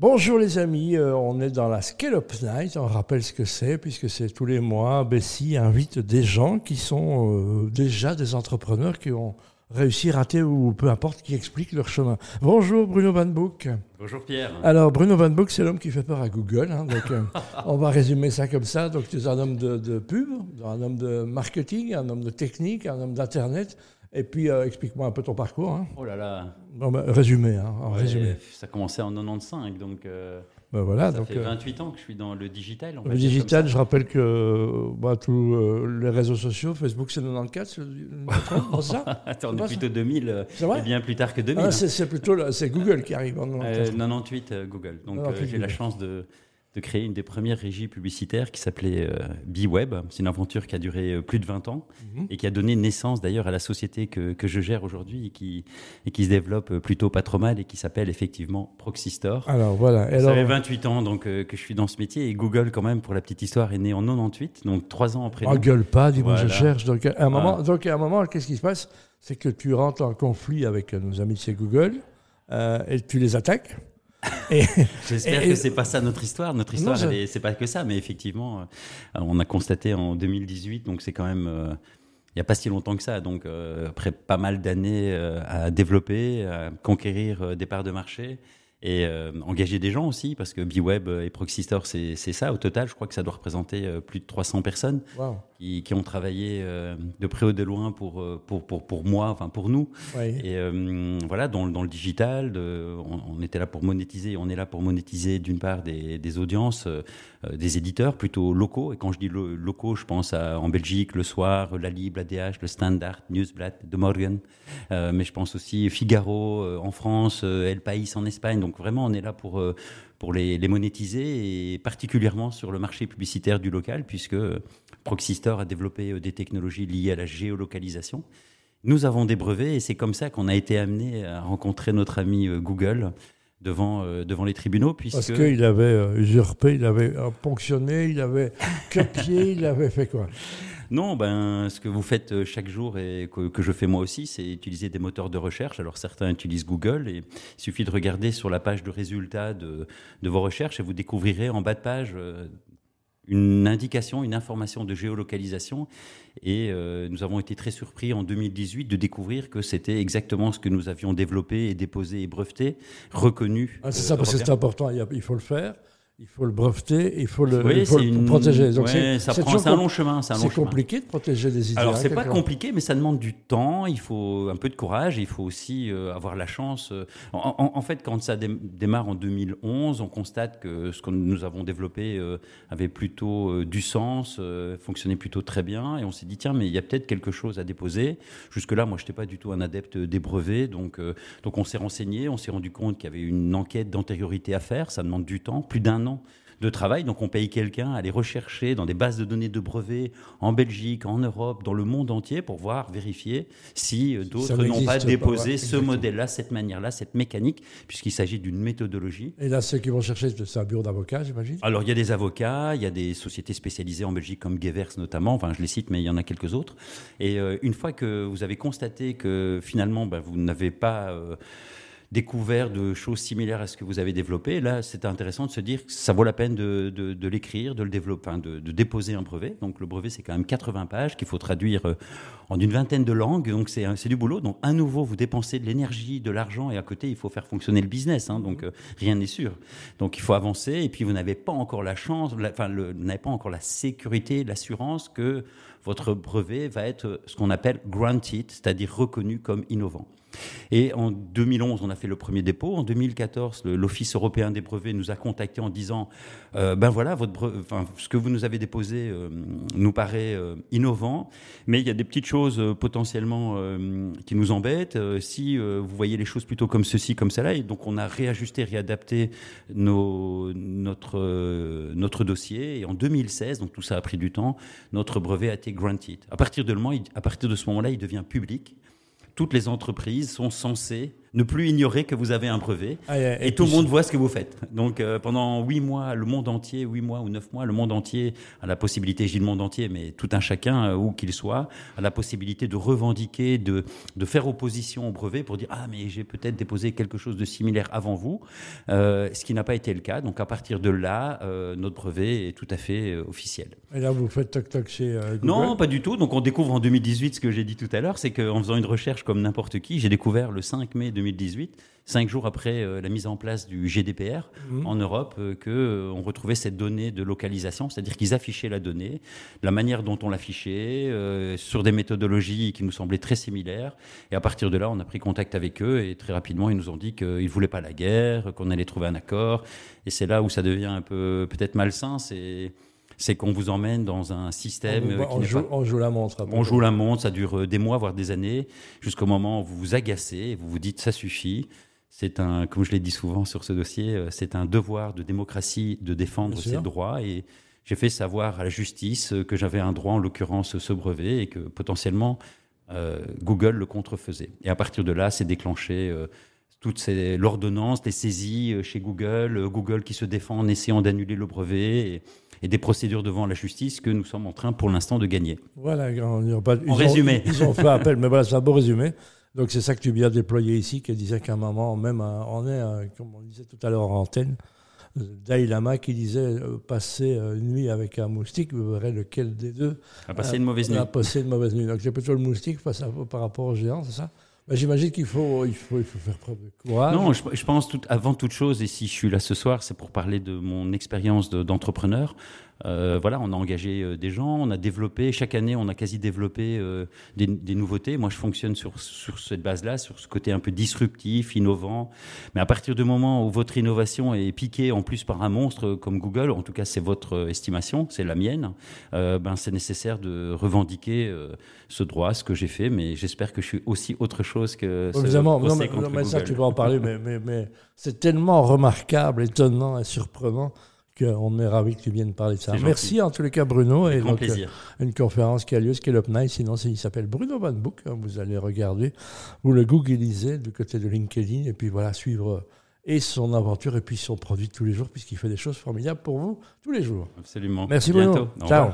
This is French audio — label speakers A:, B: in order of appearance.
A: Bonjour les amis, euh, on est dans la Scale Up Night, on rappelle ce que c'est, puisque c'est tous les mois, Bessie invite des gens qui sont euh, déjà des entrepreneurs qui ont réussi, raté ou peu importe, qui expliquent leur chemin. Bonjour Bruno Van Boek.
B: Bonjour Pierre.
A: Alors Bruno Van Boek, c'est l'homme qui fait peur à Google, hein, donc euh, on va résumer ça comme ça. Donc tu es un homme de, de pub, un homme de marketing, un homme de technique, un homme d'internet. Et puis, euh, explique-moi un peu ton parcours. Hein.
B: Oh là là.
A: Non, bah, résumé, hein, en
B: Ouais,
A: résumé.
B: Ça a commencé en 95, donc euh,
A: Ben voilà,
B: ça
A: donc,
B: fait
A: euh,
B: 28 ans que je suis dans le digital. va
A: le digital, je rappelle que euh, bah, tous euh, les réseaux sociaux, Facebook c'est 94, c'est ça?
B: Attends, on est plutôt 2000, euh,
A: C'est vrai?
B: et bien plus tard que 2000.
A: Ah, c'est, plutôt c'est Google qui arrive en
B: Euh,
A: 94.
B: 98 euh, Google. Donc
A: 98
B: euh, j'ai la chance de, de créer une des premières régies publicitaires qui s'appelait euh, B-Web. C'est une aventure qui a duré euh, plus de 20 ans
A: Mhm.
B: et qui a donné naissance d'ailleurs à la société que, que je gère aujourd'hui et qui, et qui se développe euh, plutôt pas trop mal et qui s'appelle effectivement Proxy Store.
A: Alors voilà. Et
B: Ça
A: alors,
B: fait 28 ans donc, euh, que je suis dans ce métier et Google, quand même, pour la petite histoire, est né en 98, donc trois ans après.
A: oh, gueule pas, dis-moi, je cherche. Donc à, un moment,
B: Ah.
A: donc, à un moment, qu'est-ce qui se passe? C'est que tu rentres en conflit avec nos amis de chez Google et tu les attaques.
B: J'espère que c'est pas ça notre histoire. Notre histoire,
A: je-
B: c'est pas que ça, mais effectivement, euh, on a constaté en 2018, donc c'est quand même. euh, il n'y a pas si longtemps que ça, donc euh, après pas mal d'années euh, à développer, à conquérir des parts de marché et engager des gens aussi, parce que B-Web et Proxy Store, c'est ça. Au total, je crois que ça doit représenter plus de 300 personnes. Qui, qui ont travaillé euh, de près ou de loin pour, euh, pour, pour, pour moi, enfin pour nous.
A: Ouais.
B: Et euh, voilà, dans, dans le digital, de- on, on était là pour monétiser, on est là pour monétiser d'une part des, des audiences, des éditeurs plutôt locaux. Et quand je dis lo- locaux, je pense à, en Belgique, Le Soir, La Libre, la DH, Le Standard, Newsblad, De Morgan. Mais je pense aussi Figaro en France, El País en Espagne. Donc vraiment, on est là pour, pour les, les monétiser et particulièrement sur le marché publicitaire du local, puisque Proxy Store a développé euh, des technologies liées à la géolocalisation. Nous avons des brevets et c'est comme ça qu'on a été amené à rencontrer notre ami euh, Google devant, euh, devant les tribunaux. Puisque...
A: Parce qu'il avait euh, usurpé, il avait euh, ponctionné, il avait copié, il avait fait quoi?
B: Non, ben, ce que vous faites euh, chaque jour et que, que je fais moi aussi, c'est utiliser des moteurs de recherche. Alors certains utilisent Google et il suffit de regarder sur la page de résultats de, de vos recherches et vous découvrirez en bas de page euh, une indication, une information de géolocalisation. Et euh, nous avons été très surpris en 2018 de découvrir que c'était exactement ce que nous avions développé et déposé et breveté, reconnu.
A: Ah, C'est
B: euh,
A: ça, parce que c'est important, il faut le faire, il faut le breveter, il faut le,
B: Oui,
A: il faut
B: c'est
A: le
B: une-
A: protéger. Donc
B: ouais, ça prend, c'est un long chemin. C'est chemin.
A: compliqué de protéger des idées.
B: Alors
A: hein,
B: c'est pas compliqué, mais ça demande du temps. Il faut un peu de courage. Il faut aussi euh, avoir la chance. euh, En, en- en fait, quand ça dé- démarre en 2011, on constate que ce que nous avons développé euh, avait plutôt euh, du sens, fonctionnait plutôt très bien, et on s'est dit tiens, mais il y a peut-être quelque chose à déposer. Jusque là, moi, je n'étais pas du tout un adepte des brevets, donc donc on s'est renseigné, on s'est rendu compte qu'il y avait une enquête d'antériorité à faire. Ça demande du temps, plus d'un an de travail. Donc on paye quelqu'un à aller rechercher dans des bases de données de brevets en Belgique, en Europe, dans le monde entier pour voir, vérifier si euh, d'autres n'ont pas
A: pas,
B: déposé
A: ouais,
B: ce modèle-là, cette manière-là, cette mécanique, puisqu'il s'agit d'une méthodologie.
A: Et là, ceux qui vont chercher, c'est un bureau d'avocat, j'imagine?
B: Alors, il y a des avocats, il y a des sociétés spécialisées en Belgique comme Gevers notamment, enfin je les cite, mais il y en a quelques autres. Et euh, une fois que vous avez constaté que finalement ben, vous n'avez pas euh, découvert de choses similaires à ce que vous avez développé, là c'est intéressant de se dire que ça vaut la peine de, l'écrire, de le développer, de, déposer un brevet. Donc le brevet c'est quand même 80 pages qu'il faut traduire euh, en une vingtaine de langues, donc c'est du boulot. Donc à nouveau vous dépensez de l'énergie, de l'argent et à côté il faut faire fonctionner le business, hein, donc euh, rien n'est sûr. Donc il faut avancer et puis vous n'avez pas encore la chance, enfin vous n'avez pas encore la sécurité, l'assurance que votre brevet va être ce qu'on appelle granted, c'est-à-dire reconnu comme innovant. Et en 2011, on a fait le premier dépôt. En 2014, le- l'Office européen des brevets nous a contactés en disant euh, ben voilà, ce que vous nous avez déposé euh, nous paraît euh, innovant, mais il y a des petites choses potentiellement qui nous embêtent. Si vous voyez les choses plutôt comme ceci, comme cela, et donc on a réajusté, réadapté notre, notre dossier. Et en 2016, donc tout ça a pris du temps, notre brevet a été granted. À partir de, le moment- à partir de ce moment-là, il devient public toutes les entreprises sont censées ne plus ignorer que vous avez un brevet ah, et, tout le monde voit ce que vous faites. Donc euh, pendant huit mois, le monde entier, huit mois ou neuf mois, le monde entier a la possibilité, je dis le monde entier, mais tout un chacun, euh, où qu'il soit, a la possibilité de revendiquer, de, de faire opposition au brevet pour dire ah mais j'ai peut-être déposé quelque chose de similaire avant vous, euh, ce qui n'a pas été le cas. Donc à partir de là, notre brevet est tout à fait officiel.
A: Et là vous faites toc toc chez Google
B: Non, pas du tout. Donc on découvre en 2018 ce que j'ai dit tout à l'heure, c'est qu'en faisant une recherche comme n'importe qui, j'ai découvert le 5 mai 2018, cinq jours après euh, la mise en place du GDPR mhm. en Europe, qu'on euh, que euh, on retrouvait cette donnée de localisation, c'est-à-dire qu'ils affichaient la donnée, la manière dont on l'affichait, sur des méthodologies qui nous semblaient très similaires. Et à partir de là, on a pris contact avec eux et très rapidement, ils nous ont dit qu'ils ne voulaient pas la guerre, qu'on allait trouver un accord. Et c'est là où ça devient un peu peut-être malsain. C'est c'est qu'on vous emmène dans un système.
A: On, joue, on joue, la montre.
B: On joue la montre, ça dure des mois, voire des années, jusqu'au moment où vous vous agacez, vous vous dites ça suffit. C'est un, comme je l'ai dit souvent sur ce dossier, euh, c'est un devoir de démocratie de défendre ses droits. Et j'ai fait savoir à la justice que j'avais un droit, en l'occurrence ce brevet, et que potentiellement euh, Google le contrefaisait. Et à partir de là, c'est déclenché euh, toutes l'ordonnance, les saisies chez Google, Google qui se défend en essayant d'annuler le brevet. Et, et des procédures devant la justice que nous sommes en train pour l'instant de gagner.
A: Voilà,
B: en résumé.
A: ils ont fait appel, mais voilà, c'est un beau résumé. Donc c'est ça que tu viens déployer ici, qui disait qu'à un moment, même on est, comme on disait tout à l'heure en antenne, Dalai Lama qui disait euh, passer euh, une nuit avec un moustique, vous verrez lequel des deux
B: a passé une mauvaise nuit.
A: A passé une mauvaise nuit. Donc c'est plutôt le moustique face par rapport au géant, c'est ça? Bah, J'imagine qu'il faut, il faut, il faut faire preuve de courage.
B: Non, je, pense avant toute chose, et si je suis là ce soir, c'est pour parler de mon expérience d'entrepreneur. Euh, voilà, on a engagé euh, des gens, on a développé, chaque année, on a quasi développé euh, des, nouveautés. Moi, je fonctionne sur, sur cette base-là, sur ce côté un peu disruptif, innovant. Mais à partir du moment où votre innovation est piquée en plus par un monstre comme Google, en tout cas, c'est votre estimation, c'est la mienne, ben, c'est nécessaire de revendiquer ce droit, ce que j'ai fait. Mais j'espère que je suis aussi autre chose que.
A: Évidemment, non, mais, ça, tu vas en parler, mais, mais, mais c'est tellement remarquable, étonnant et surprenant on est ravis que tu viennes parler de ça. Merci en tous les cas, Bruno.
B: Et donc, plaisir.
A: Euh, une conférence qui a lieu, Scale Up Night. Sinon, il s'appelle Bruno Van Book. Hein, vous allez regarder. Vous le googlisez du côté de LinkedIn. Et puis voilà, suivre euh, et son aventure et puis son produit tous les jours, puisqu'il fait des choses formidables pour vous tous les jours.
B: Absolument.
A: Merci Bruno. Ciao.